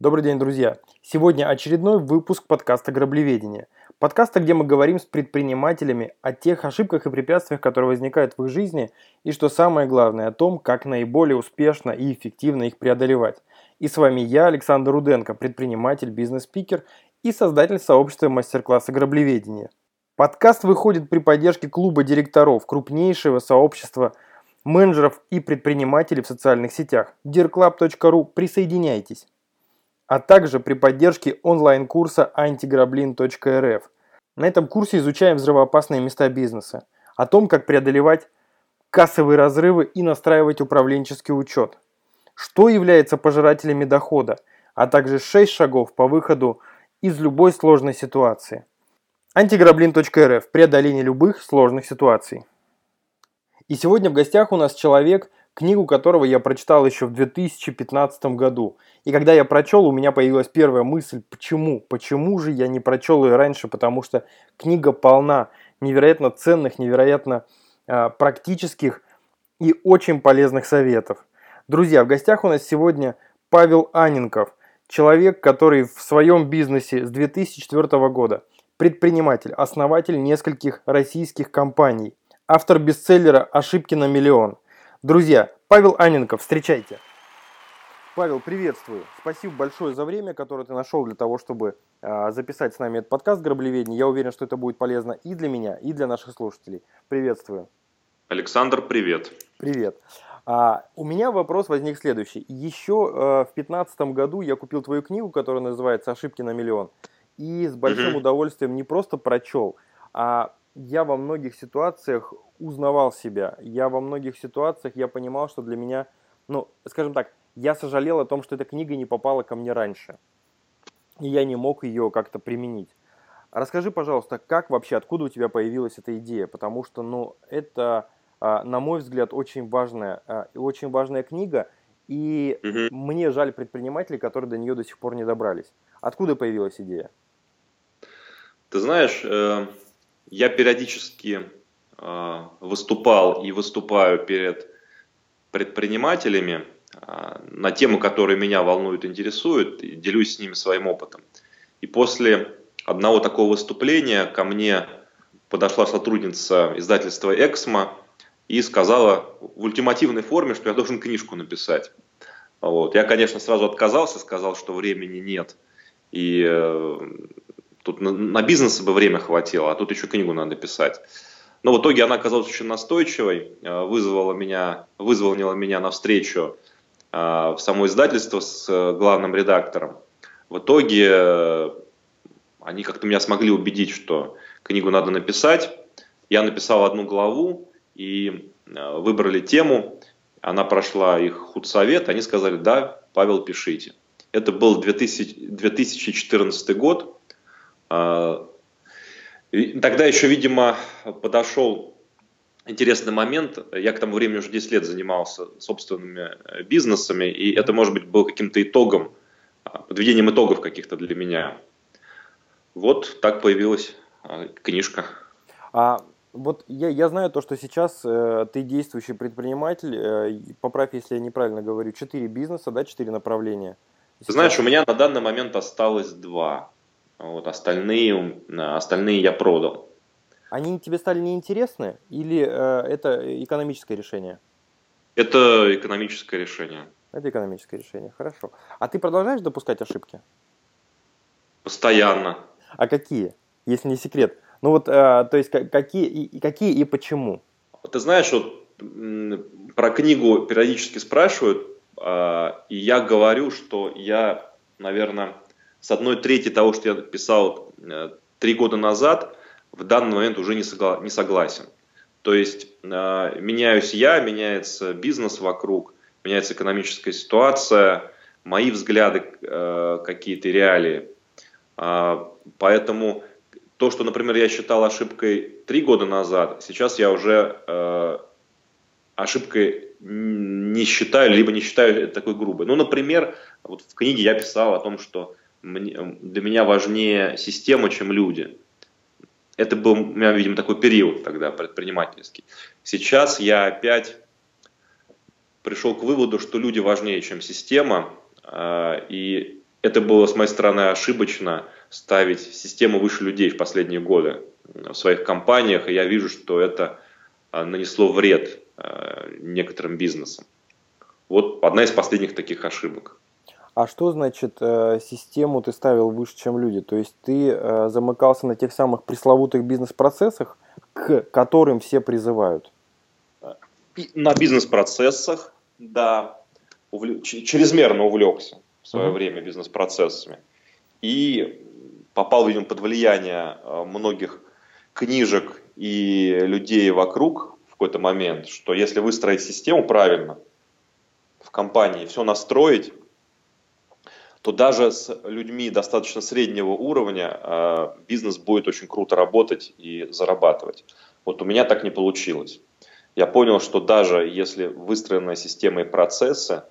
Добрый день, друзья! Сегодня очередной выпуск подкаста «Граблеведение». Подкаста, где мы говорим с предпринимателями о тех ошибках и препятствиях, которые возникают в их жизни, и, что самое главное, о том, как наиболее успешно и эффективно их преодолевать. И с вами я, Александр Руденко, предприниматель, бизнес-спикер и создатель сообщества мастер-класса «Граблеведение». Подкаст выходит при поддержке клуба директоров крупнейшего сообщества менеджеров и предпринимателей в социальных сетях dirclub.ru. Присоединяйтесь! А также при поддержке онлайн-курса antigrablin.rf. На этом курсе изучаем взрывоопасные места бизнеса, о том, как преодолевать кассовые разрывы и настраивать управленческий учет, что является пожирателями дохода, а также 6 шагов по выходу из любой сложной ситуации. Антиграблин.рф. Преодоление любых сложных ситуаций. И сегодня в гостях у нас человек, книгу которого я прочитал еще в 2015 году. И когда я прочел, у меня появилась первая мысль, почему? Почему же я не прочел ее раньше? Потому что книга полна невероятно ценных, невероятно э, практических и очень полезных советов. Друзья, в гостях у нас сегодня Павел Анинков, человек, который в своем бизнесе с 2004 года, предприниматель, основатель нескольких российских компаний, автор бестселлера «Ошибки на миллион», Друзья, Павел Аненков, встречайте. Павел, приветствую. Спасибо большое за время, которое ты нашел для того, чтобы э, записать с нами этот подкаст «Граблеведение». Я уверен, что это будет полезно и для меня, и для наших слушателей. Приветствую. Александр, привет. Привет. А, у меня вопрос возник следующий. Еще э, в 2015 году я купил твою книгу, которая называется «Ошибки на миллион». И с большим угу. удовольствием не просто прочел, а я во многих ситуациях узнавал себя. Я во многих ситуациях я понимал, что для меня, ну, скажем так, я сожалел о том, что эта книга не попала ко мне раньше. И я не мог ее как-то применить. Расскажи, пожалуйста, как вообще, откуда у тебя появилась эта идея? Потому что, ну, это, а, на мой взгляд, очень важная, а, очень важная книга, и угу. мне жаль предпринимателей, которые до нее до сих пор не добрались. Откуда появилась идея? Ты знаешь, э, я периодически выступал и выступаю перед предпринимателями э, на темы, которые меня волнуют, интересуют, и делюсь с ними своим опытом. И после одного такого выступления ко мне подошла сотрудница издательства «Эксмо» и сказала в ультимативной форме, что я должен книжку написать. Вот. Я, конечно, сразу отказался, сказал, что времени нет. И э, Тут на, на бизнес бы время хватило, а тут еще книгу надо писать. Но в итоге она оказалась очень настойчивой, э, вызвала меня, вызвала меня на встречу э, в само издательство с э, главным редактором. В итоге они как-то меня смогли убедить, что книгу надо написать. Я написал одну главу и выбрали тему. Она прошла их худсовет. Они сказали, да, Павел, пишите. Это был 2000, 2014 год. Тогда еще, видимо, подошел интересный момент. Я к тому времени уже 10 лет занимался собственными э, бизнесами, и это, может быть, был каким-то итогом, а, подведением итогов каких-то для меня. Вот так появилась а, книжка. А вот я, я знаю то, что сейчас э, ты действующий предприниматель, э, поправь, если я неправильно говорю, четыре бизнеса, да, четыре направления. Сейчас... Знаешь, у меня на данный момент осталось два. Вот, остальные, остальные я продал. Они тебе стали неинтересны или э, это экономическое решение? Это экономическое решение. Это экономическое решение, хорошо. А ты продолжаешь допускать ошибки? Постоянно. А какие, если не секрет? Ну вот, э, то есть какие и, какие и почему? Ты знаешь, вот про книгу периодически спрашивают, э, и я говорю, что я, наверное, с одной трети того, что я писал э, три года назад, в данный момент уже не, согла- не согласен. То есть э, меняюсь я, меняется бизнес вокруг, меняется экономическая ситуация, мои взгляды, э, какие-то реалии. Э, поэтому то, что, например, я считал ошибкой три года назад, сейчас я уже э, ошибкой не считаю, либо не считаю такой грубой. Ну, например, вот в книге я писал о том, что для меня важнее система, чем люди. Это был у меня, видимо, такой период тогда предпринимательский. Сейчас я опять пришел к выводу, что люди важнее, чем система. А, и это было с моей стороны ошибочно ставить систему выше людей в последние годы в своих компаниях, и я вижу, что это а, нанесло вред а, некоторым бизнесам. Вот одна из последних таких ошибок. А что значит э, систему ты ставил выше, чем люди? То есть ты э, замыкался на тех самых пресловутых бизнес-процессах, к которым все призывают? На бизнес-процессах, да, увл... чрезмерно увлекся в свое uh-huh. время бизнес-процессами. И попал, видимо, под влияние э, многих книжек и людей вокруг в какой-то момент, что если выстроить систему правильно в компании, все настроить, то даже с людьми достаточно среднего уровня э, бизнес будет очень круто работать и зарабатывать. Вот у меня так не получилось. Я понял, что даже если выстроенная система и процессы,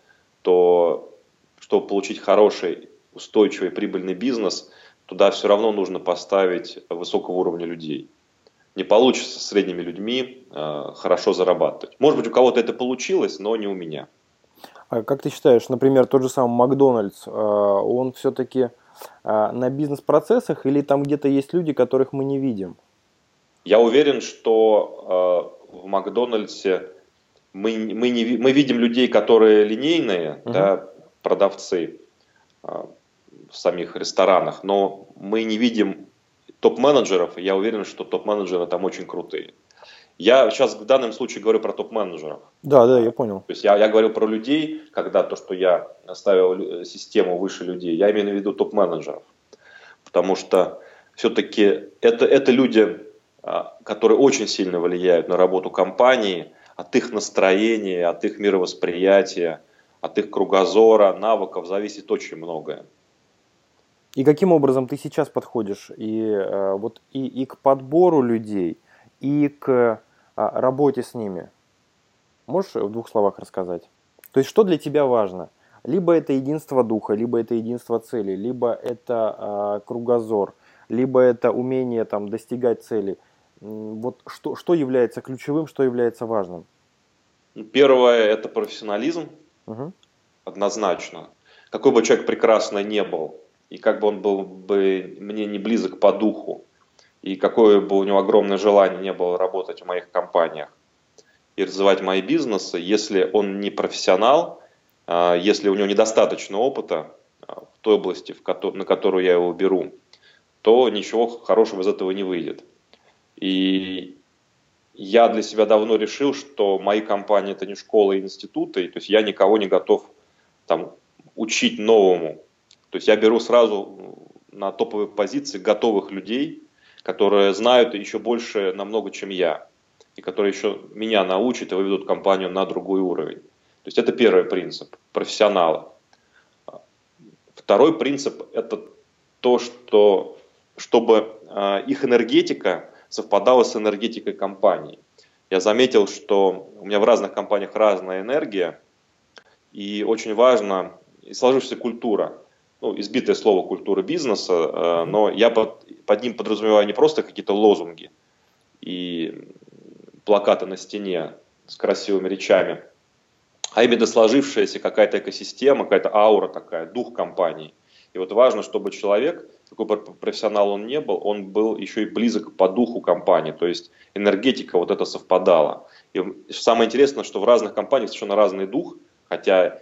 то чтобы получить хороший, устойчивый, прибыльный бизнес, туда все равно нужно поставить высокого уровня людей. Не получится с средними людьми э, хорошо зарабатывать. Может быть, у кого-то это получилось, но не у меня. А как ты считаешь, например, тот же самый Макдональдс, э, он все-таки э, на бизнес-процессах или там где-то есть люди, которых мы не видим? Я уверен, что э, в Макдональдсе мы, мы, не, мы видим людей, которые линейные, uh-huh. да, продавцы в самих ресторанах, но мы не видим топ-менеджеров, я уверен, что топ-менеджеры там очень крутые. Я сейчас в данном случае говорю про топ-менеджеров. Да, да, я понял. То есть я, я говорил про людей, когда то, что я ставил систему выше людей, я имею в виду топ-менеджеров. Потому что все-таки это, это люди, а, которые очень сильно влияют на работу компании, от их настроения, от их мировосприятия, от их кругозора, навыков зависит очень многое. И каким образом ты сейчас подходишь и, э, вот, и, и к подбору людей, и к а, работе с ними? Можешь в двух словах рассказать? То есть, что для тебя важно? Либо это единство духа, либо это единство цели, либо это а, кругозор, либо это умение там, достигать цели. Вот что, что является ключевым, что является важным? Первое – это профессионализм, угу. однозначно. Какой бы человек прекрасно не был, и как бы он был бы мне не близок по духу, и какое бы у него огромное желание не было работать в моих компаниях и развивать мои бизнесы, если он не профессионал, а, если у него недостаточно опыта а, в той области, на которую я его беру, то ничего хорошего из этого не выйдет. И я для себя давно решил, что мои компании это не школы и институты, то есть я никого не готов там, учить новому. То есть я беру сразу на топовые позиции готовых людей, которые знают еще больше намного, чем я, и которые еще меня научат и выведут компанию на другой уровень. То есть это первый принцип профессионала. Второй принцип это то, что чтобы а, их энергетика совпадала с энергетикой компании. Я заметил, что у меня в разных компаниях разная энергия, и очень важно и сложившаяся культура ну, избитое слово культуры бизнеса, э, но я под, под ним подразумеваю не просто какие-то лозунги и плакаты на стене с красивыми речами, а именно сложившаяся какая-то экосистема, какая-то аура такая, дух компании. И вот важно, чтобы человек, какой бы профессионал он не был, он был еще и близок по духу компании, то есть энергетика вот это совпадала. И самое интересное, что в разных компаниях совершенно разный дух, хотя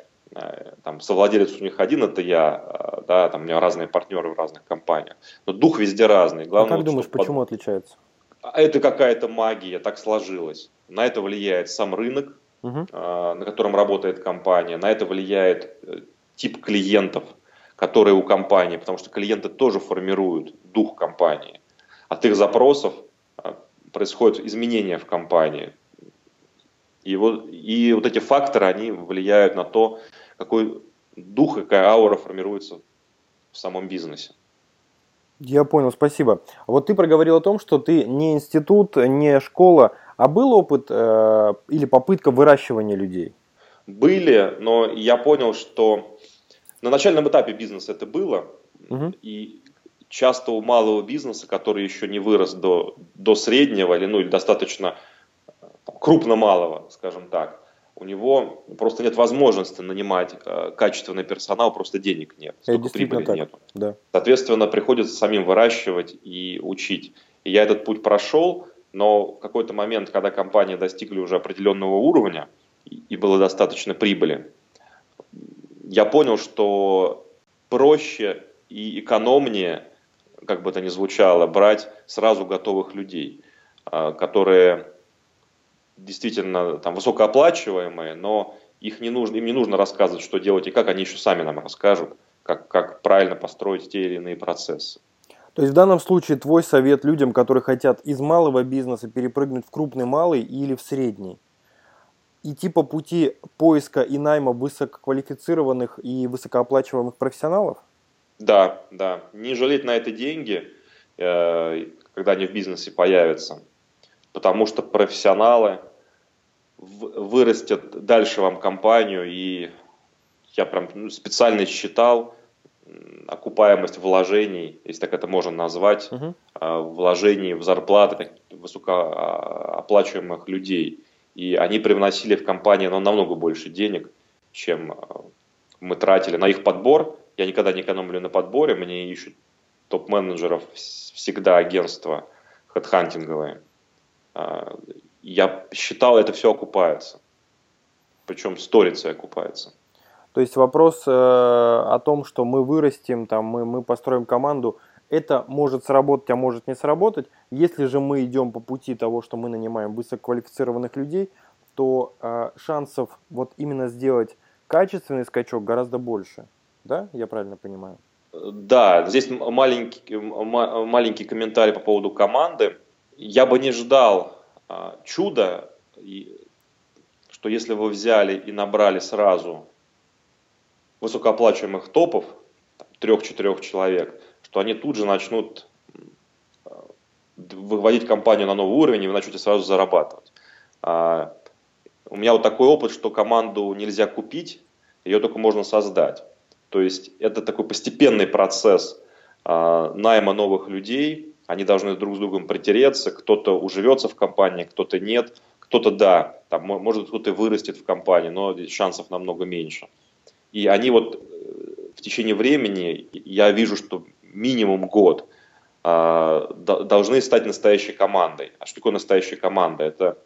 там совладелец у них один, это я, э, да, там у меня разные партнеры в разных компаниях. Но дух везде разный. Главное, а как думаешь, почему под... отличается? А это какая-то магия, так сложилось. На это влияет сам рынок, угу. на котором работает компания, на это влияет тип клиентов, которые у компании, потому что клиенты тоже формируют дух компании. От их запросов происходят изменения в компании. И вот, и вот эти факторы, они влияют на то, какой дух, какая аура формируется в самом бизнесе. Я понял, спасибо. Вот ты проговорил о том, что ты не институт, не школа, а был опыт э, или попытка выращивания людей? Были, но я понял, что на начальном этапе бизнеса это было, угу. и часто у малого бизнеса, который еще не вырос до, до среднего или, ну, или достаточно крупно малого, скажем так, у него просто нет возможности нанимать э, качественный персонал, просто денег нет, столько прибыли так. нет. Да. Соответственно, приходится самим выращивать и учить. И я этот путь прошел, но в какой-то момент, когда компании достигли уже определенного уровня и было достаточно прибыли, я понял, что проще и экономнее, как бы это ни звучало, брать сразу готовых людей, а, которые действительно там высокооплачиваемые, но их не нужно, им не нужно рассказывать, что делать и как, они еще сами нам расскажут, как, как правильно построить те или иные процессы. То есть в данном случае твой совет людям, которые хотят из малого бизнеса перепрыгнуть в крупный малый или в средний, идти по пути поиска и найма высококвалифицированных и высокооплачиваемых профессионалов? Да, да. Не жалеть на это деньги, э, когда они в бизнесе появятся. Потому что профессионалы вырастят дальше вам компанию. И я прям ну, специально считал окупаемость вложений, если так это можно назвать, угу. вложений в зарплаты высокооплачиваемых людей. И они привносили в компанию ну, намного больше денег, чем а, мы тратили на их подбор. Я никогда не экономлю на подборе, мне ищут топ-менеджеров всегда агентства хедхантинговые. Я считал, это все окупается. Причем сторицей окупается. То есть вопрос э, о том, что мы вырастем, там, мы, мы построим команду, это может сработать, а может не сработать. Если же мы идем по пути того, что мы нанимаем высококвалифицированных людей, то э, шансов вот именно сделать качественный скачок гораздо больше. Да, я правильно понимаю? Да, здесь маленький, маленький комментарий по поводу команды. Я бы не ждал а, чуда, что если вы взяли и набрали сразу высокооплачиваемых топов, трех-четырех человек, что они тут же начнут э, выводить компанию на новый уровень, и вы начнете сразу зарабатывать. А, у меня вот такой опыт, что команду нельзя купить, ее только можно создать. То есть это такой постепенный процесс а, найма новых людей, они должны друг с другом притереться, кто-то уживется в компании, кто-то нет, кто-то да, там, может кто-то вырастет в компании, но шансов намного меньше. И они вот э, в течение времени, я вижу, что минимум год, а, должны стать настоящей командой. А что такое настоящая команда? Это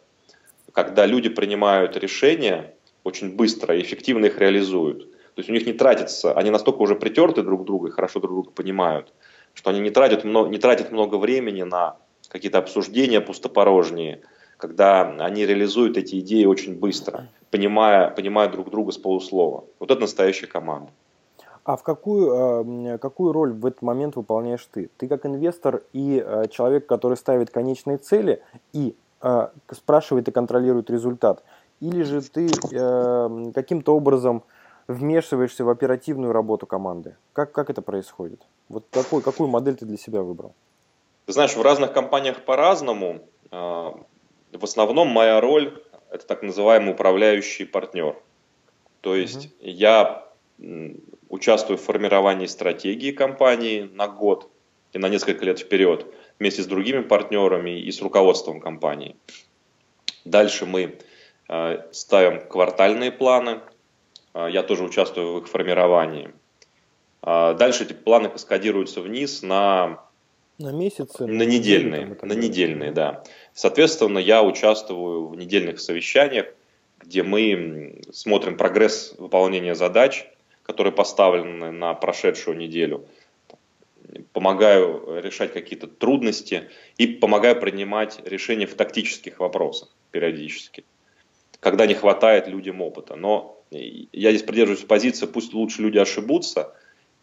когда люди принимают решения очень быстро и эффективно их реализуют. То есть у них не тратится, они настолько уже притерты друг к другу и хорошо друг друга понимают, что они не тратят, много, не тратят много времени на какие-то обсуждения пустопорожние, когда они реализуют эти идеи очень быстро, понимая, понимая друг друга с полуслова. Вот это настоящая команда. А в какую, э, какую роль в этот момент выполняешь ты? Ты как инвестор и э, человек, который ставит конечные цели и э, спрашивает и контролирует результат? Или же ты каким-то образом вмешиваешься в оперативную работу команды? Как, как это происходит? Вот какой, какую модель ты для себя выбрал? Ты знаешь, в разных компаниях по-разному. В основном моя роль – это так называемый управляющий партнер. То есть угу. я участвую в формировании стратегии компании на год и на несколько лет вперед вместе с другими партнерами и с руководством компании. Дальше мы э, ставим квартальные планы. Э, я тоже участвую в их формировании. Э, дальше эти планы каскадируются вниз на на месяцы? На недельные, на недельные, да. Соответственно, я участвую в недельных совещаниях, где мы смотрим прогресс выполнения задач, которые поставлены на прошедшую неделю. Помогаю решать какие-то трудности и помогаю принимать решения в тактических вопросах периодически, когда не хватает людям опыта. Но я здесь придерживаюсь позиции, пусть лучше люди ошибутся,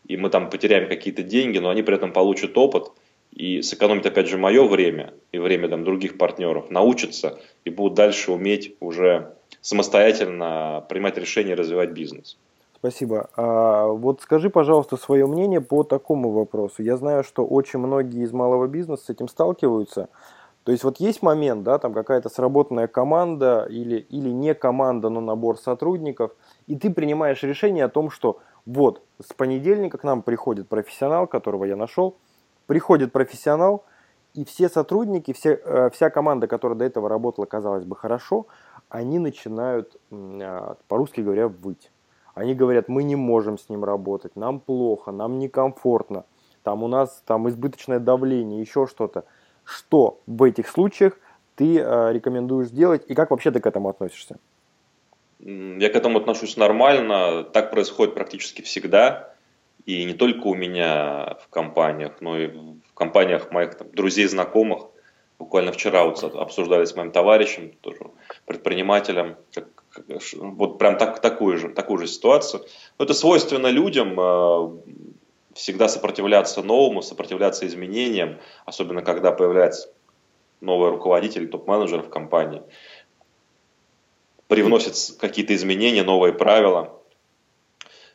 и мы там потеряем какие-то деньги, но они при этом получат опыт и сэкономят опять же мое время и время там, других партнеров, научатся и будут дальше уметь уже самостоятельно принимать решения и развивать бизнес. Спасибо. А вот скажи, пожалуйста, свое мнение по такому вопросу. Я знаю, что очень многие из малого бизнеса с этим сталкиваются. То есть вот есть момент, да, там какая-то сработанная команда или, или не команда, но набор сотрудников, и ты принимаешь решение о том, что вот с понедельника к нам приходит профессионал, которого я нашел, приходит профессионал, и все сотрудники, все, э, вся команда, которая до этого работала, казалось бы, хорошо, они начинают, а, по-русски говоря, выть. Они говорят, мы не можем с ним работать, нам плохо, нам некомфортно, там у нас там избыточное давление, еще что-то. Что в этих случаях ты э, рекомендуешь сделать и как вообще ты к этому относишься? Я к этому отношусь нормально. Так происходит практически всегда. И не только у меня в компаниях, но и в компаниях моих там, друзей, знакомых. Буквально вчера вот обсуждали с моим товарищем, тоже предпринимателем, как, вот прям так, такую, же, такую же ситуацию. Но это свойственно людям э, всегда сопротивляться новому, сопротивляться изменениям, особенно когда появляется новый руководитель, топ-менеджер в компании, привносит какие-то изменения, новые правила.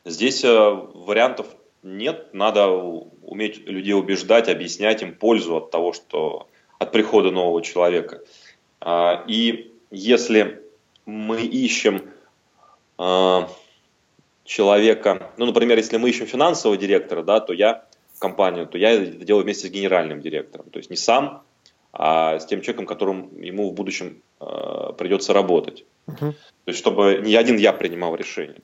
Здесь э, вариантов нет, надо уметь людей убеждать, объяснять им пользу от того, что от прихода нового человека. А, и если мы ищем а, человека, ну, например, если мы ищем финансового директора, да, то я компанию, то я это делаю вместе с генеральным директором. То есть не сам, а с тем человеком, которым ему в будущем э, придется работать. Угу. То есть чтобы не один я принимал решение.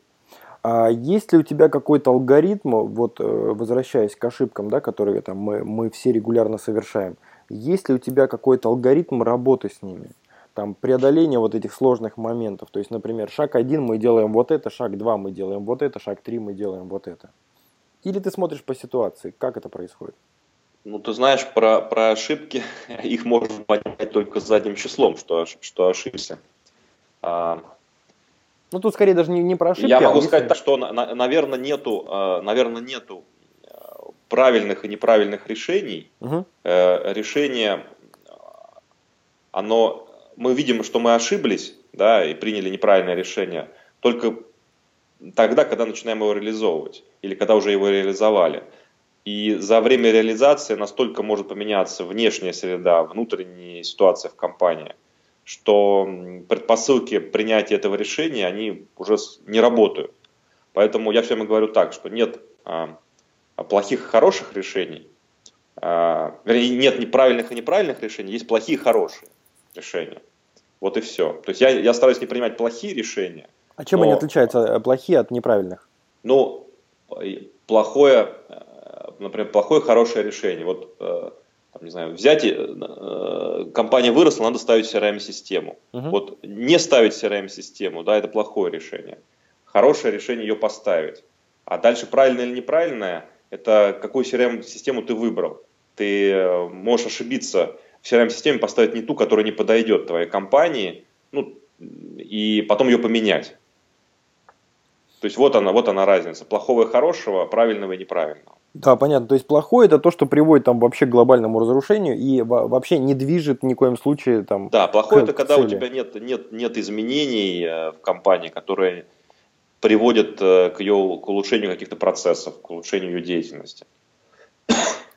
А есть ли у тебя какой-то алгоритм, вот э, возвращаясь к ошибкам, да, которые там, мы, мы все регулярно совершаем, есть ли у тебя какой-то алгоритм работы с ними? Там преодоление вот этих сложных моментов. То есть, например, шаг один мы делаем вот это, шаг два мы делаем вот это, шаг три мы делаем вот это. Или ты смотришь по ситуации, как это происходит? Ну, ты знаешь, про, про ошибки, их можно понять только задним числом, что, что ошибся. А, ну, тут скорее даже не, не про ошибки. Я могу а сказать так, что, на, наверное, нету, а, наверное, нету а, правильных и неправильных решений. Угу. Решение, оно, мы видим, что мы ошиблись, да, и приняли неправильное решение только тогда, когда начинаем его реализовывать, или когда уже его реализовали. И за время реализации настолько может поменяться внешняя среда, внутренняя ситуация в компании, что предпосылки принятия этого решения, они уже не работают. Поэтому я все время говорю так, что нет а, плохих и хороших решений, а, вернее, нет неправильных и неправильных решений, есть плохие и хорошие решения. Вот и все. То есть я, я стараюсь не принимать плохие решения. А чем но, они отличаются, э, плохие от неправильных? Ну, плохое например, плохое, хорошее решение. Вот, э, там, не знаю, взять, э, компания выросла, надо ставить CRM-систему. Угу. Вот не ставить CRM-систему, да, это плохое решение. Хорошее решение ее поставить. А дальше правильное или неправильное, это какую CRM-систему ты выбрал. Ты э, можешь ошибиться в CRM-системе, поставить не ту, которая не подойдет твоей компании, ну, и потом ее поменять. То есть вот она, вот она разница. Плохого и хорошего, правильного и неправильного. Да, понятно. То есть плохое это то, что приводит там вообще к глобальному разрушению и вообще не движет ни в коем случае там. Да, плохое это когда цели. у тебя нет, нет, нет изменений э, в компании, которые приводят э, к ее к улучшению каких-то процессов, к улучшению ее деятельности.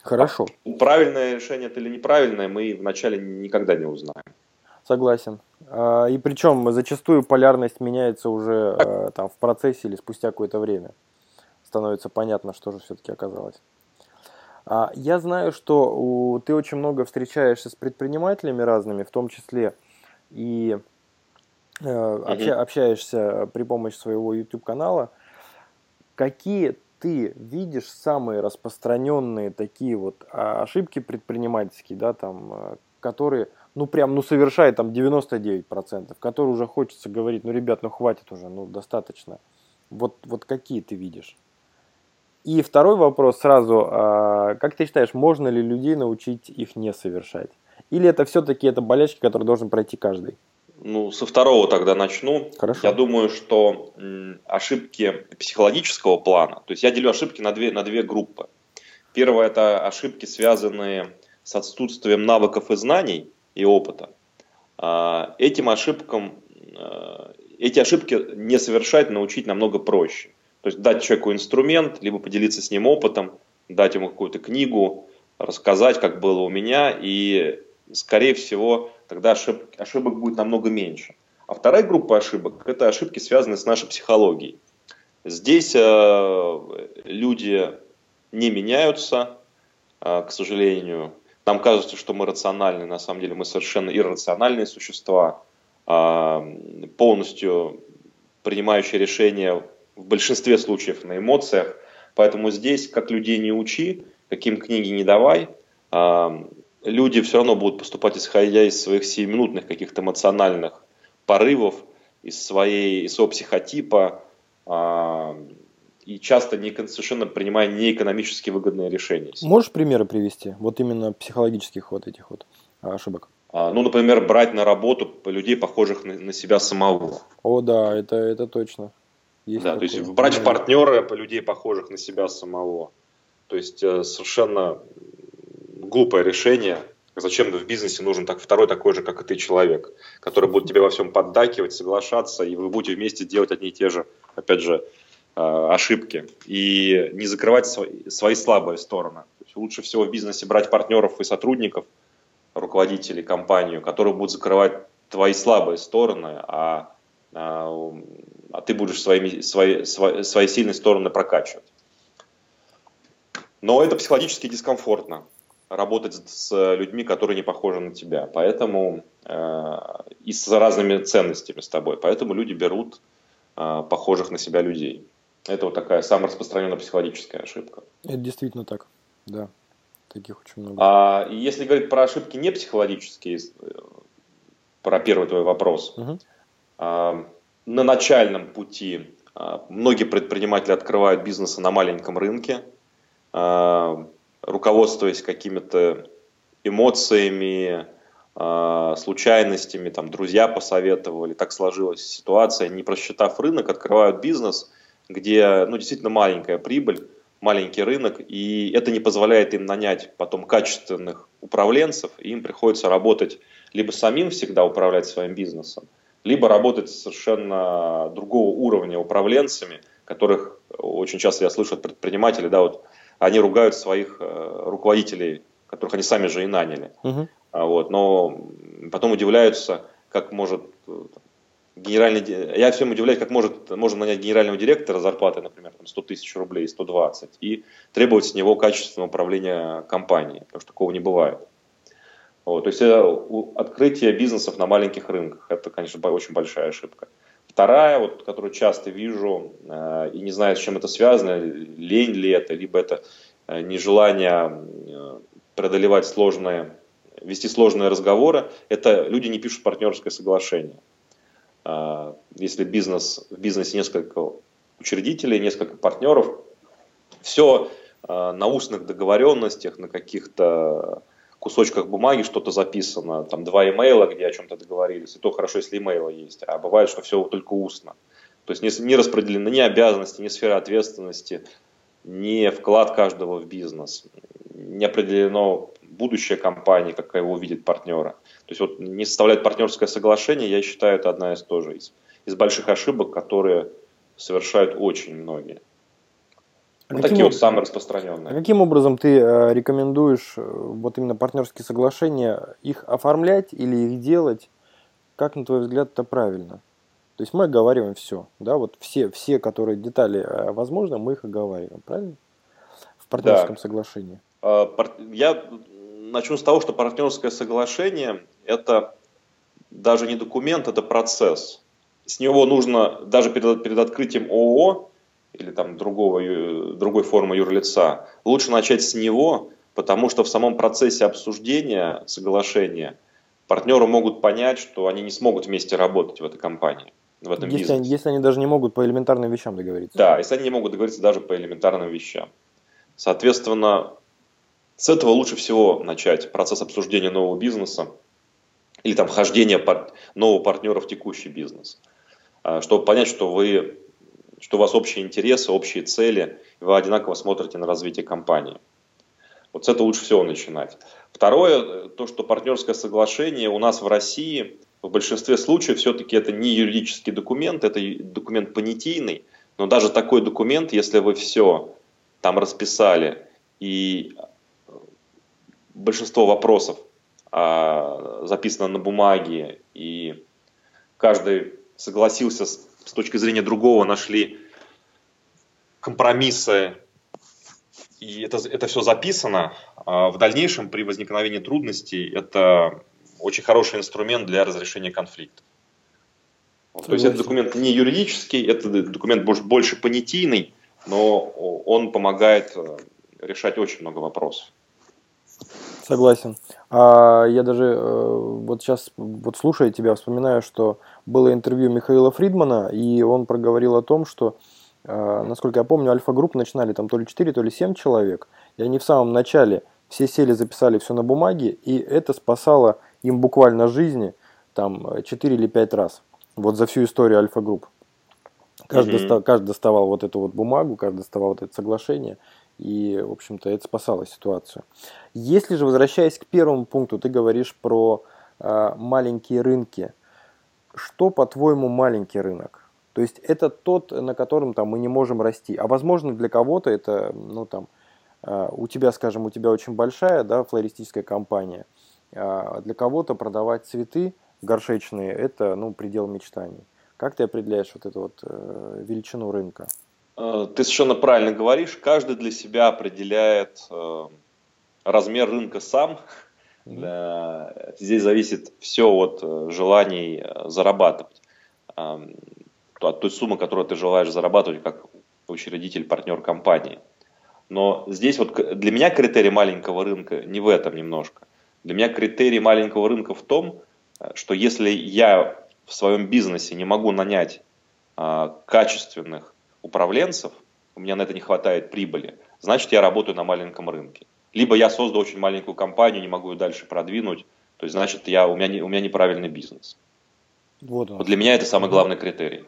Хорошо. Правильное решение это или неправильное, мы вначале никогда не узнаем. Согласен. А, и причем зачастую полярность меняется уже э, там в процессе или спустя какое-то время становится понятно, что же все-таки оказалось. А, я знаю, что у, ты очень много встречаешься с предпринимателями разными, в том числе и э, обща, общаешься при помощи своего YouTube-канала. Какие ты видишь самые распространенные такие вот а, ошибки предпринимательские, да, там, э, которые, ну, прям, ну, совершает там 99%, которые уже хочется говорить, ну, ребят, ну, хватит уже, ну, достаточно. Вот, вот какие ты видишь? И второй вопрос сразу. А, как ты считаешь, можно ли людей научить их не совершать? Или это все-таки это болячки, которые должен пройти каждый? Ну, со второго тогда начну. Хорошо. Я думаю, что ошибки психологического плана, то есть я делю ошибки на две, на две группы. Первое – это ошибки, связанные с отсутствием навыков и знаний и опыта. А, этим ошибкам, а, эти ошибки не совершать научить намного проще. То есть дать человеку инструмент, либо поделиться с ним опытом, дать ему какую-то книгу, рассказать, как было у меня, и, скорее всего, тогда ошиб, ошибок будет намного меньше. А вторая группа ошибок – это ошибки, связанные с нашей психологией. Здесь э, люди не меняются, э, к сожалению. Нам кажется, что мы рациональны, на самом деле мы совершенно иррациональные существа. полностью принимающие решения в большинстве случаев на эмоциях. Поэтому здесь, как людей не учи, каким книги не давай, люди все равно будут поступать исходя из своих сиюминутных каких-то эмоциональных порывов, из, своей, из своего психотипа, и часто не, совершенно принимая неэкономически выгодные решения. Можешь примеры привести? Вот именно психологических вот этих вот ошибок. А, ну, например, брать на работу людей, похожих на, на себя самого. О, да, это, это точно. Есть да, такое. то есть брать в партнеры людей, похожих на себя самого. То есть э, совершенно глупое решение. Зачем в бизнесе нужен так, второй такой же, как и ты, человек, который будет тебе во всем поддакивать, соглашаться, и вы будете вместе делать одни и те же, опять же, э, ошибки. И не закрывать свои, свои слабые стороны. То есть лучше всего в бизнесе брать партнеров и сотрудников, руководителей компанию, которые будут закрывать твои слабые стороны, а, а, ты будешь своими, свои, свои, свои сильные стороны прокачивать. Но это психологически дискомфортно работать с людьми, которые не похожи на тебя. Поэтому э, и с разными ценностями с тобой. Поэтому люди берут э, похожих на себя людей. Это вот такая самая распространенная психологическая ошибка. Это действительно так, да. Таких очень много. А если говорить про ошибки не психологические, э, про первый твой вопрос, угу. а, на начальном пути а, многие предприниматели открывают бизнесы на маленьком рынке, а, руководствуясь какими-то эмоциями, а, случайностями, там друзья посоветовали, так сложилась ситуация, не просчитав рынок, открывают бизнес, где ну, действительно маленькая прибыль, маленький рынок, и это не позволяет им нанять потом качественных управленцев, и им приходится работать либо самим всегда управлять своим бизнесом, либо работать совершенно другого уровня управленцами, которых очень часто я слышу от предпринимателей, да, вот они ругают своих э, руководителей, которых они сами же и наняли. Uh-huh. Вот, но потом удивляются, как может э, генеральный, я всем удивляюсь, как может, можно нанять генерального директора зарплаты, например, там 100 тысяч рублей, 120, и требовать с него качественного управления компанией, потому что такого не бывает. Вот, то есть э, открытие бизнесов на маленьких рынках, это, конечно, очень большая ошибка. Вторая, вот, которую часто вижу э, и не знаю, с чем это связано, лень ли это, либо это э, нежелание э, преодолевать сложные, вести сложные разговоры, это люди не пишут партнерское соглашение. А, если бизнес, в бизнесе несколько учредителей, несколько партнеров, все а, на устных договоренностях, на каких-то кусочках бумаги что-то записано, там два имейла, где о чем-то договорились, и то хорошо, если имейла есть, а бывает, что все только устно. То есть не, не распределены ни обязанности, ни сфера ответственности, ни вклад каждого в бизнес, не определено будущее компании, как его видит партнера. То есть вот не составлять партнерское соглашение, я считаю, это одна из тоже из, из больших ошибок, которые совершают очень многие. А вот такие вот самые распространенные. А каким образом ты э, рекомендуешь э, вот именно партнерские соглашения, их оформлять или их делать? Как, на твой взгляд, это правильно? То есть мы оговариваем все, да, вот все, все, которые детали э, возможно, мы их оговариваем, правильно? В партнерском да. соглашении. А, я начну с того, что партнерское соглашение – это даже не документ, это процесс. С него нужно даже перед, перед открытием ООО или там другого, другой формы юрлица, лучше начать с него, потому что в самом процессе обсуждения соглашения партнеры могут понять, что они не смогут вместе работать в этой компании, в этом если бизнесе. Они, если они даже не могут по элементарным вещам договориться. Да, если они не могут договориться даже по элементарным вещам. Соответственно, с этого лучше всего начать процесс обсуждения нового бизнеса или там вхождения пар- нового партнера в текущий бизнес, а, чтобы понять, что вы, что у вас общие интересы, общие цели, и вы одинаково смотрите на развитие компании. Вот с этого лучше всего начинать. Второе, то, что партнерское соглашение у нас в России в большинстве случаев все-таки это не юридический документ, это документ понятийный, но даже такой документ, если вы все там расписали и большинство вопросов а, записано на бумаге, и каждый согласился с, с точки зрения другого, нашли компромиссы, и это, это все записано. А в дальнейшем при возникновении трудностей это очень хороший инструмент для разрешения конфликта. Согласен. То есть это документ не юридический, это документ больше понятийный, но он помогает э, решать очень много вопросов. Согласен. А я даже э, вот сейчас, вот слушая тебя, вспоминаю, что было интервью Михаила Фридмана, и он проговорил о том, что, э, насколько я помню, Альфа-групп начинали там то ли 4, то ли 7 человек, и они в самом начале все сели, записали все на бумаге, и это спасало им буквально жизни там 4 или 5 раз. Вот за всю историю Альфа-групп. Каждый, mm-hmm. достав, каждый доставал вот эту вот бумагу, каждый доставал вот это соглашение – и, в общем-то, это спасало ситуацию. Если же, возвращаясь к первому пункту, ты говоришь про э, маленькие рынки. Что, по-твоему, маленький рынок? То есть это тот, на котором там, мы не можем расти. А возможно, для кого-то это, ну там, э, у тебя, скажем, у тебя очень большая да, флористическая компания. Э, для кого-то продавать цветы горшечные – это ну, предел мечтаний. Как ты определяешь вот эту вот э, величину рынка? Э, ты совершенно правильно говоришь, каждый для себя определяет э, размер рынка сам. Здесь зависит все от э, желаний зарабатывать. От той суммы, которую ты желаешь зарабатывать как учредитель, партнер компании. Но здесь вот для меня критерий маленького рынка не в этом немножко. Для меня критерий маленького рынка в том, что если я в своем бизнесе не могу нанять качественных управленцев, у меня на это не хватает прибыли, значит я работаю на маленьком рынке. Либо я создал очень маленькую компанию, не могу ее дальше продвинуть, то есть значит я, у, меня не, у меня неправильный бизнес. Вот, вот для меня это самый главный критерий.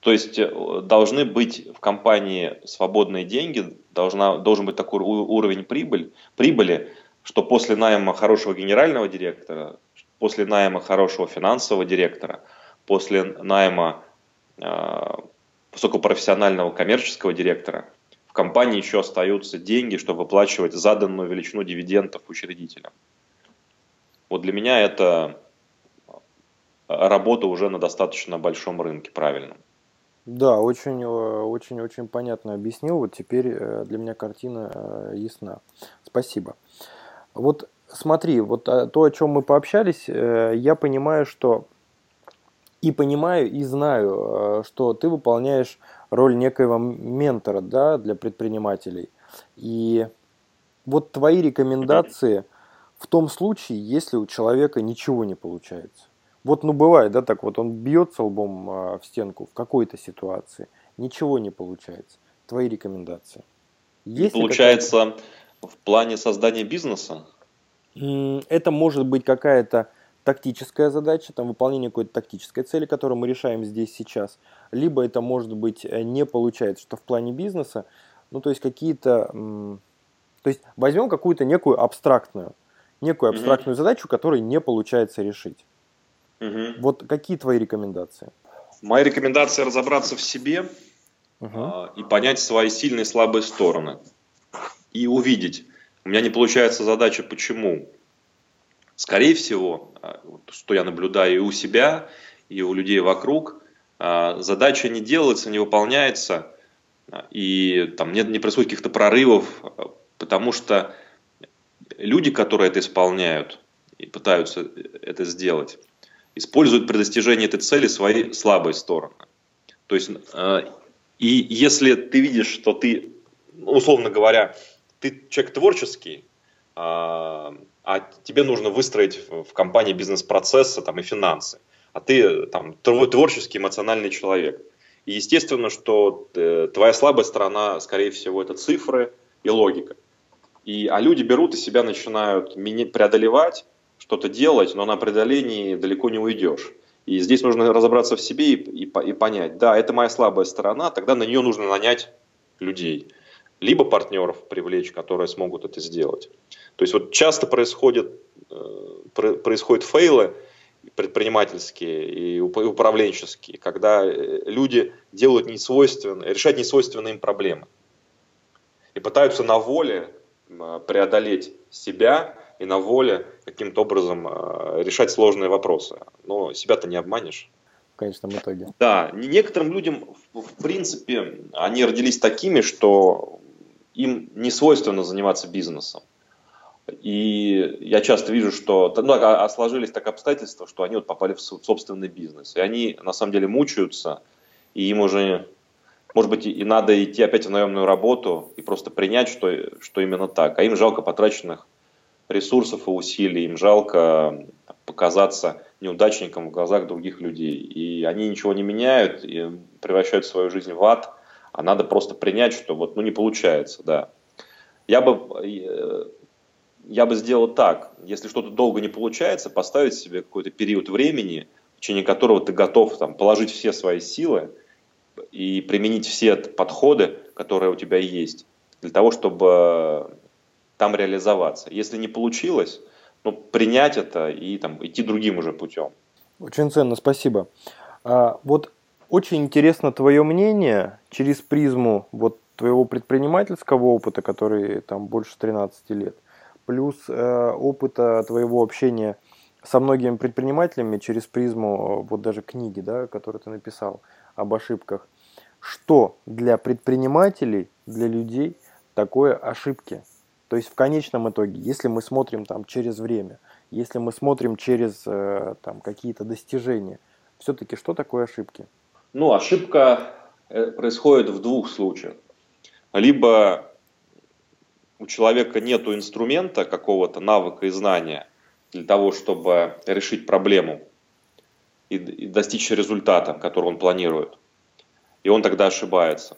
То есть э, должны быть в компании свободные деньги, должна, должен быть такой уровень прибыль, прибыли, что после найма хорошего генерального директора, после найма хорошего финансового директора, после найма э, высокопрофессионального коммерческого директора, в компании еще остаются деньги, чтобы выплачивать заданную величину дивидендов учредителям. Вот для меня это работа уже на достаточно большом рынке, правильно. Да, очень, э, очень, очень понятно объяснил. Вот теперь э, для меня картина э, ясна. Спасибо. Вот смотри, вот то, о чем мы пообщались, я понимаю, что и понимаю, и знаю, э, что ты выполняешь роль некоего ментора да, для предпринимателей. И вот твои рекомендации в том случае, если у человека ничего не получается. Вот, ну, бывает, да, так вот, он бьется лбом э, в стенку в какой-то ситуации, ничего не получается. Твои рекомендации. Есть получается в плане создания бизнеса? Это может быть какая-то тактическая задача, там выполнение какой-то тактической цели, которую мы решаем здесь сейчас, либо это может быть э, не получается, что в плане бизнеса, ну то есть какие-то, то есть возьмем какую-то некую абстрактную, некую абстрактную угу. задачу, которую не получается решить. Угу. Вот какие твои рекомендации? Мои рекомендации разобраться в себе угу. и понять свои сильные и слабые стороны. И увидеть, у меня не получается задача, почему. Скорее всего, а, что я наблюдаю и у себя, и у людей вокруг, а, задача не делается, не выполняется, а, и там нет, не происходит каких-то прорывов, потому что люди, которые это исполняют и пытаются это сделать, используют при достижении этой цели свои слабые стороны. То есть, и если ты видишь, что ты, условно говоря, ты человек творческий, а тебе нужно выстроить в компании бизнес-процессы там, и финансы, а ты там, творческий, эмоциональный человек. И естественно, что э, твоя слабая сторона, скорее всего, это цифры и логика. И, а люди берут и себя начинают преодолевать, что-то делать, но на преодолении далеко не уйдешь. И здесь нужно разобраться в себе и, и, и понять, да, это моя слабая сторона, тогда на нее нужно нанять людей либо партнеров привлечь, которые смогут это сделать. То есть вот часто происходят, э, происходят фейлы предпринимательские и управленческие, когда э, люди делают несвойственные, решают несвойственные им проблемы. И пытаются на воле преодолеть себя и на воле каким-то образом э, решать сложные вопросы. Но себя-то не обманешь в конечном итоге. Да, некоторым людям, в принципе, они родились такими, что им не свойственно заниматься бизнесом. И я часто вижу, что ну, а, а сложились так обстоятельства, что они вот попали в собственный бизнес. И они на самом деле мучаются, и им уже, может быть, и надо идти опять в наемную работу и просто принять, что, что именно так. А им жалко потраченных ресурсов и усилий, им жалко показаться неудачником в глазах других людей. И они ничего не меняют и превращают свою жизнь в ад, а надо просто принять, что вот ну, не получается, да. Я бы, э, я бы сделал так, если что-то долго не получается, поставить себе какой-то период времени, в течение которого ты готов там, положить все свои силы и применить все подходы, которые у тебя есть, для того, чтобы там реализоваться. Если не получилось, ну, принять это и там, идти другим уже путем. Очень ценно, спасибо. А, вот очень интересно твое мнение через призму вот твоего предпринимательского опыта, который там больше 13 лет, плюс э, опыта твоего общения со многими предпринимателями через призму э, вот даже книги, да, которую ты написал об ошибках. Что для предпринимателей, для людей такое ошибки? То есть в конечном итоге, если мы смотрим там через время, если мы смотрим через э, там какие-то достижения, все-таки что такое ошибки? Ну, ошибка э, происходит в двух случаях либо у человека нет инструмента какого-то, навыка и знания для того, чтобы решить проблему и, и достичь результата, который он планирует. И он тогда ошибается.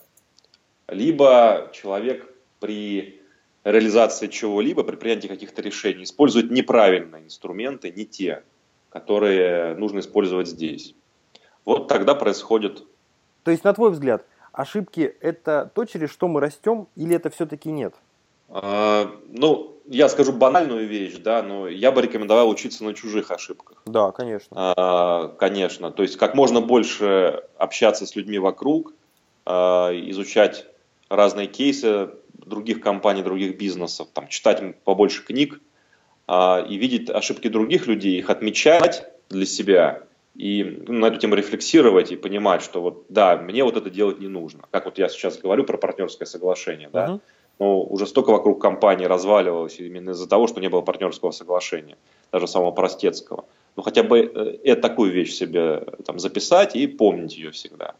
Либо человек при реализации чего-либо, при принятии каких-то решений использует неправильные инструменты, не те, которые нужно использовать здесь. Вот тогда происходит... То есть, на твой взгляд, ошибки – это то, через что мы растем, или это все-таки нет? А, ну, я скажу банальную вещь, да, но я бы рекомендовал учиться на чужих ошибках. Да, конечно. А, конечно. То есть как можно больше общаться с людьми вокруг, а, изучать разные кейсы других компаний, других бизнесов, там, читать побольше книг а, и видеть ошибки других людей, их отмечать для себя и ну, на эту тему рефлексировать и понимать, что вот да, мне вот это делать не нужно. Как вот я сейчас говорю про партнерское соглашение, да, uh-huh. Но уже столько вокруг компании разваливалось именно из-за того, что не было партнерского соглашения, даже самого простецкого. Ну хотя бы э, такую вещь себе там записать и помнить ее всегда.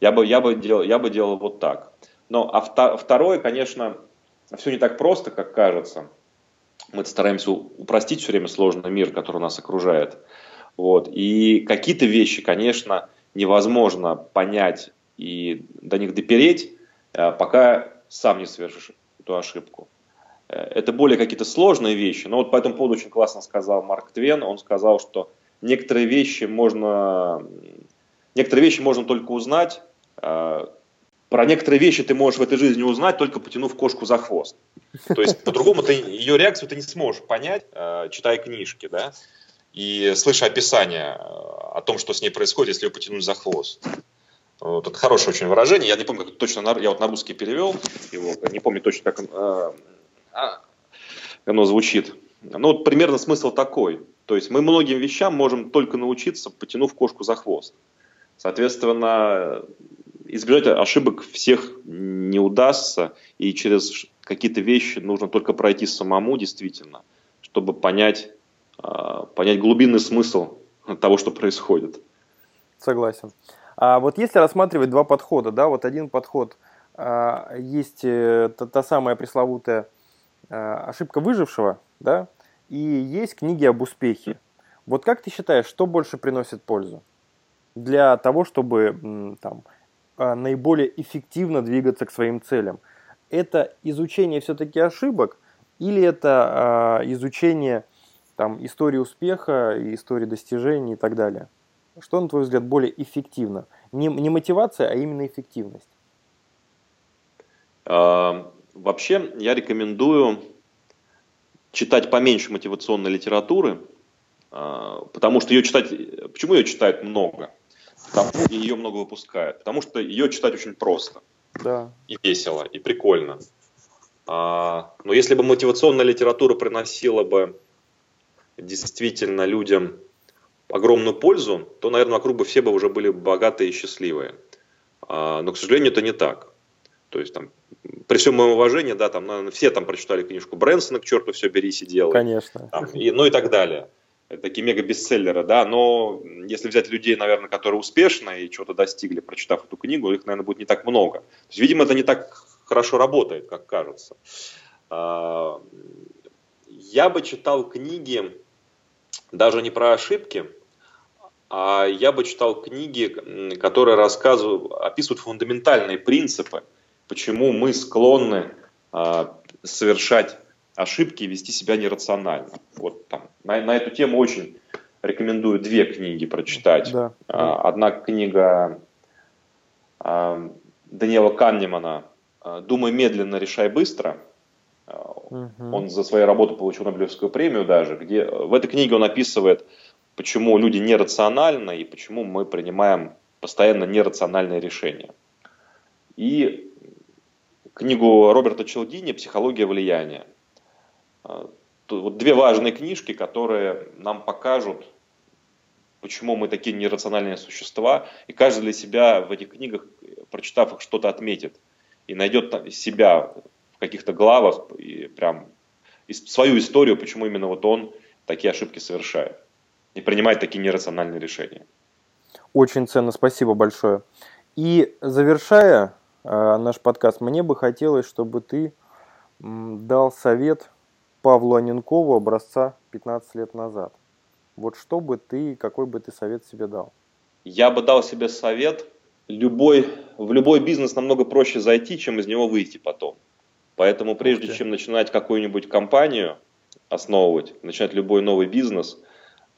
Я бы, я бы, делал, я бы делал вот так. Но а второе, конечно, все не так просто, как кажется. Мы стараемся упростить все время сложный мир, который нас окружает. Вот. И какие-то вещи, конечно, невозможно понять и до них допереть, э, пока сам не совершишь эту ошибку. Э, это более какие-то сложные вещи. Но вот по этому поводу очень классно сказал Марк Твен. Он сказал, что некоторые вещи можно, некоторые вещи можно только узнать. Э, про некоторые вещи ты можешь в этой жизни узнать, только потянув кошку за хвост. То есть по-другому ты ее реакцию ты не сможешь понять, читая книжки, да и слыша описание э, о том, что с ней происходит, если ее потянуть за хвост. Вот, это хорошее очень выражение. Я не помню, как точно, я вот на русский перевел его, не помню точно, как э, а, оно звучит. Ну, вот примерно смысл такой. То есть мы многим вещам можем только научиться, потянув кошку за хвост. Соответственно, избежать ошибок всех не удастся, и через какие-то вещи нужно только пройти самому действительно, чтобы понять, а, понять глубинный смысл того, что происходит. Согласен. А вот если рассматривать два подхода, да, вот один подход а, есть э, та, та самая пресловутая а, ошибка выжившего, да, и есть книги об успехе. Вот как ты считаешь, что больше приносит пользу для того, чтобы там, наиболее эффективно двигаться к своим целям? Это изучение все-таки ошибок или это изучение там истории успеха, истории достижений и так далее. Что, на твой взгляд, более эффективно? Не, не мотивация, а именно эффективность. А, вообще, я рекомендую читать поменьше мотивационной литературы, а, потому что ее читать... Почему ее читают много? Потому что ее много выпускают. Потому что ее читать очень просто. Да. И весело, и прикольно. А, но если бы мотивационная литература приносила бы действительно людям огромную пользу, то, наверное, вокруг бы все бы уже были богатые и счастливые. А, но, к сожалению, это не так. То есть там, при всем моем уважении, да, там, наверное, все там прочитали книжку Брэнсона «К черту все бери, сидел». Конечно. Там, и, ну и так далее. Это такие мега-бестселлеры, да, но если взять людей, наверное, которые успешны и чего-то достигли, прочитав эту книгу, их, наверное, будет не так много. То есть, видимо, это не так хорошо работает, как кажется. А, я бы читал книги даже не про ошибки, а я бы читал книги, которые рассказывают, описывают фундаментальные принципы, почему мы склонны а, совершать ошибки и вести себя нерационально. Вот там на, на эту тему очень рекомендую две книги прочитать. Да. А, одна книга а, Даниэла Каннемана «Думай медленно, решай быстро». Угу. Он за свою работу получил Нобелевскую премию даже, где в этой книге он описывает, почему люди нерациональны и почему мы принимаем постоянно нерациональные решения. И книгу Роберта Челдини «Психология влияния». А, вот две важные книжки, которые нам покажут, почему мы такие нерациональные существа, и каждый для себя в этих книгах, прочитав их, что-то отметит и найдет себя в каких-то главах и прям свою историю, почему именно вот он такие ошибки совершает и принимает такие нерациональные решения. Очень ценно, спасибо большое. И завершая э, наш подкаст, мне бы хотелось, чтобы ты м, дал совет Павлу Аненкову образца 15 лет назад. Вот что бы ты, какой бы ты совет себе дал? Я бы дал себе совет, любой, в любой бизнес намного проще зайти, чем из него выйти потом. Поэтому прежде чем начинать какую-нибудь компанию основывать, начинать любой новый бизнес,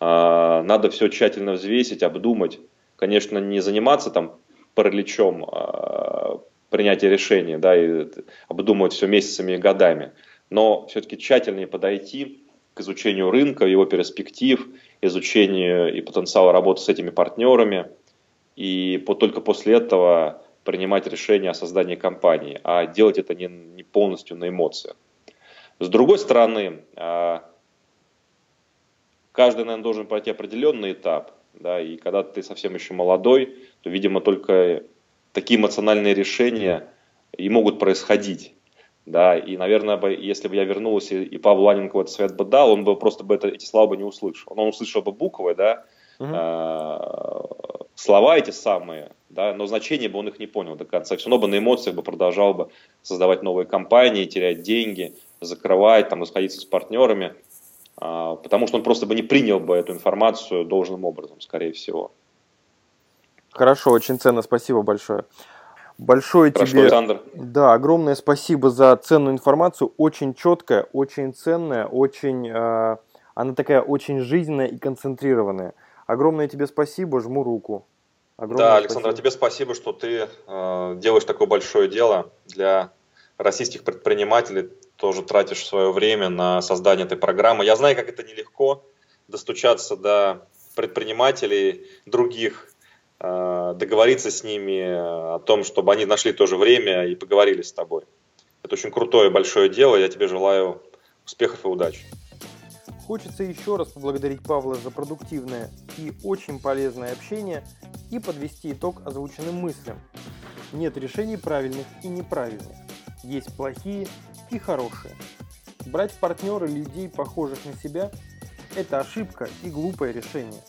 надо все тщательно взвесить, обдумать. Конечно, не заниматься там параличом а, принятия решения, да, и обдумывать все месяцами и годами, но все-таки тщательнее подойти к изучению рынка, его перспектив, изучению и потенциала работы с этими партнерами, и только после этого принимать решение о создании компании, а делать это не, не полностью на эмоциях. С другой стороны, а, каждый, наверное, должен пройти определенный этап, да, и когда ты совсем еще молодой, то, видимо, только такие эмоциональные решения и могут происходить. Да, и, наверное, бы, если бы я вернулся и Павел Ланенко этот совет бы дал, он бы просто бы это, эти слова бы не услышал. Он услышал бы буквы, да, угу. слова эти самые, да, но значение бы он их не понял до конца. Все равно бы на эмоциях бы продолжал бы создавать новые компании, терять деньги, закрывать, там, расходиться с партнерами, потому что он просто бы не принял бы эту информацию должным образом, скорее всего. Хорошо, очень ценно, спасибо большое. Большое Хорошо, тебе, Александр. да, огромное спасибо за ценную информацию, очень четкая, очень ценная, очень, э, она такая очень жизненная и концентрированная. Огромное тебе спасибо, жму руку. Огромное да, Александр, спасибо. тебе спасибо, что ты э, делаешь такое большое дело для российских предпринимателей, тоже тратишь свое время на создание этой программы. Я знаю, как это нелегко достучаться до предпринимателей других, э, договориться с ними о том, чтобы они нашли тоже время и поговорили с тобой. Это очень крутое большое дело. Я тебе желаю успехов и удачи. Хочется еще раз поблагодарить Павла за продуктивное и очень полезное общение и подвести итог озвученным мыслям. Нет решений правильных и неправильных. Есть плохие и хорошие. Брать в партнеры людей, похожих на себя, это ошибка и глупое решение.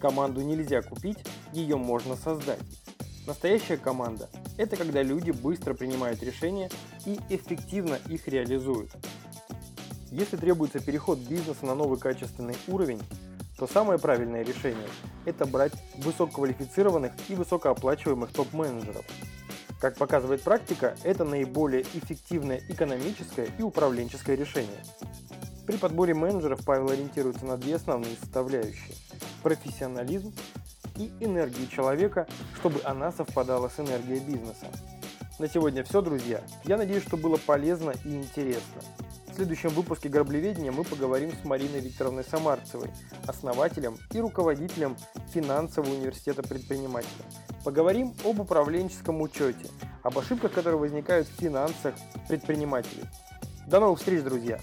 Команду нельзя купить, ее можно создать. Настоящая команда – это когда люди быстро принимают решения и эффективно их реализуют. Если требуется переход бизнеса на новый качественный уровень, то самое правильное решение – это брать высококвалифицированных и высокооплачиваемых топ-менеджеров. Как показывает практика, это наиболее эффективное экономическое и управленческое решение. При подборе менеджеров Павел ориентируется на две основные составляющие – профессионализм и энергию человека, чтобы она совпадала с энергией бизнеса. На сегодня все, друзья. Я надеюсь, что было полезно и интересно. В следующем выпуске «Граблеведения» мы поговорим с Мариной Викторовной Самарцевой, основателем и руководителем финансового университета предпринимателя. Поговорим об управленческом учете, об ошибках, которые возникают в финансах предпринимателей. До новых встреч, друзья!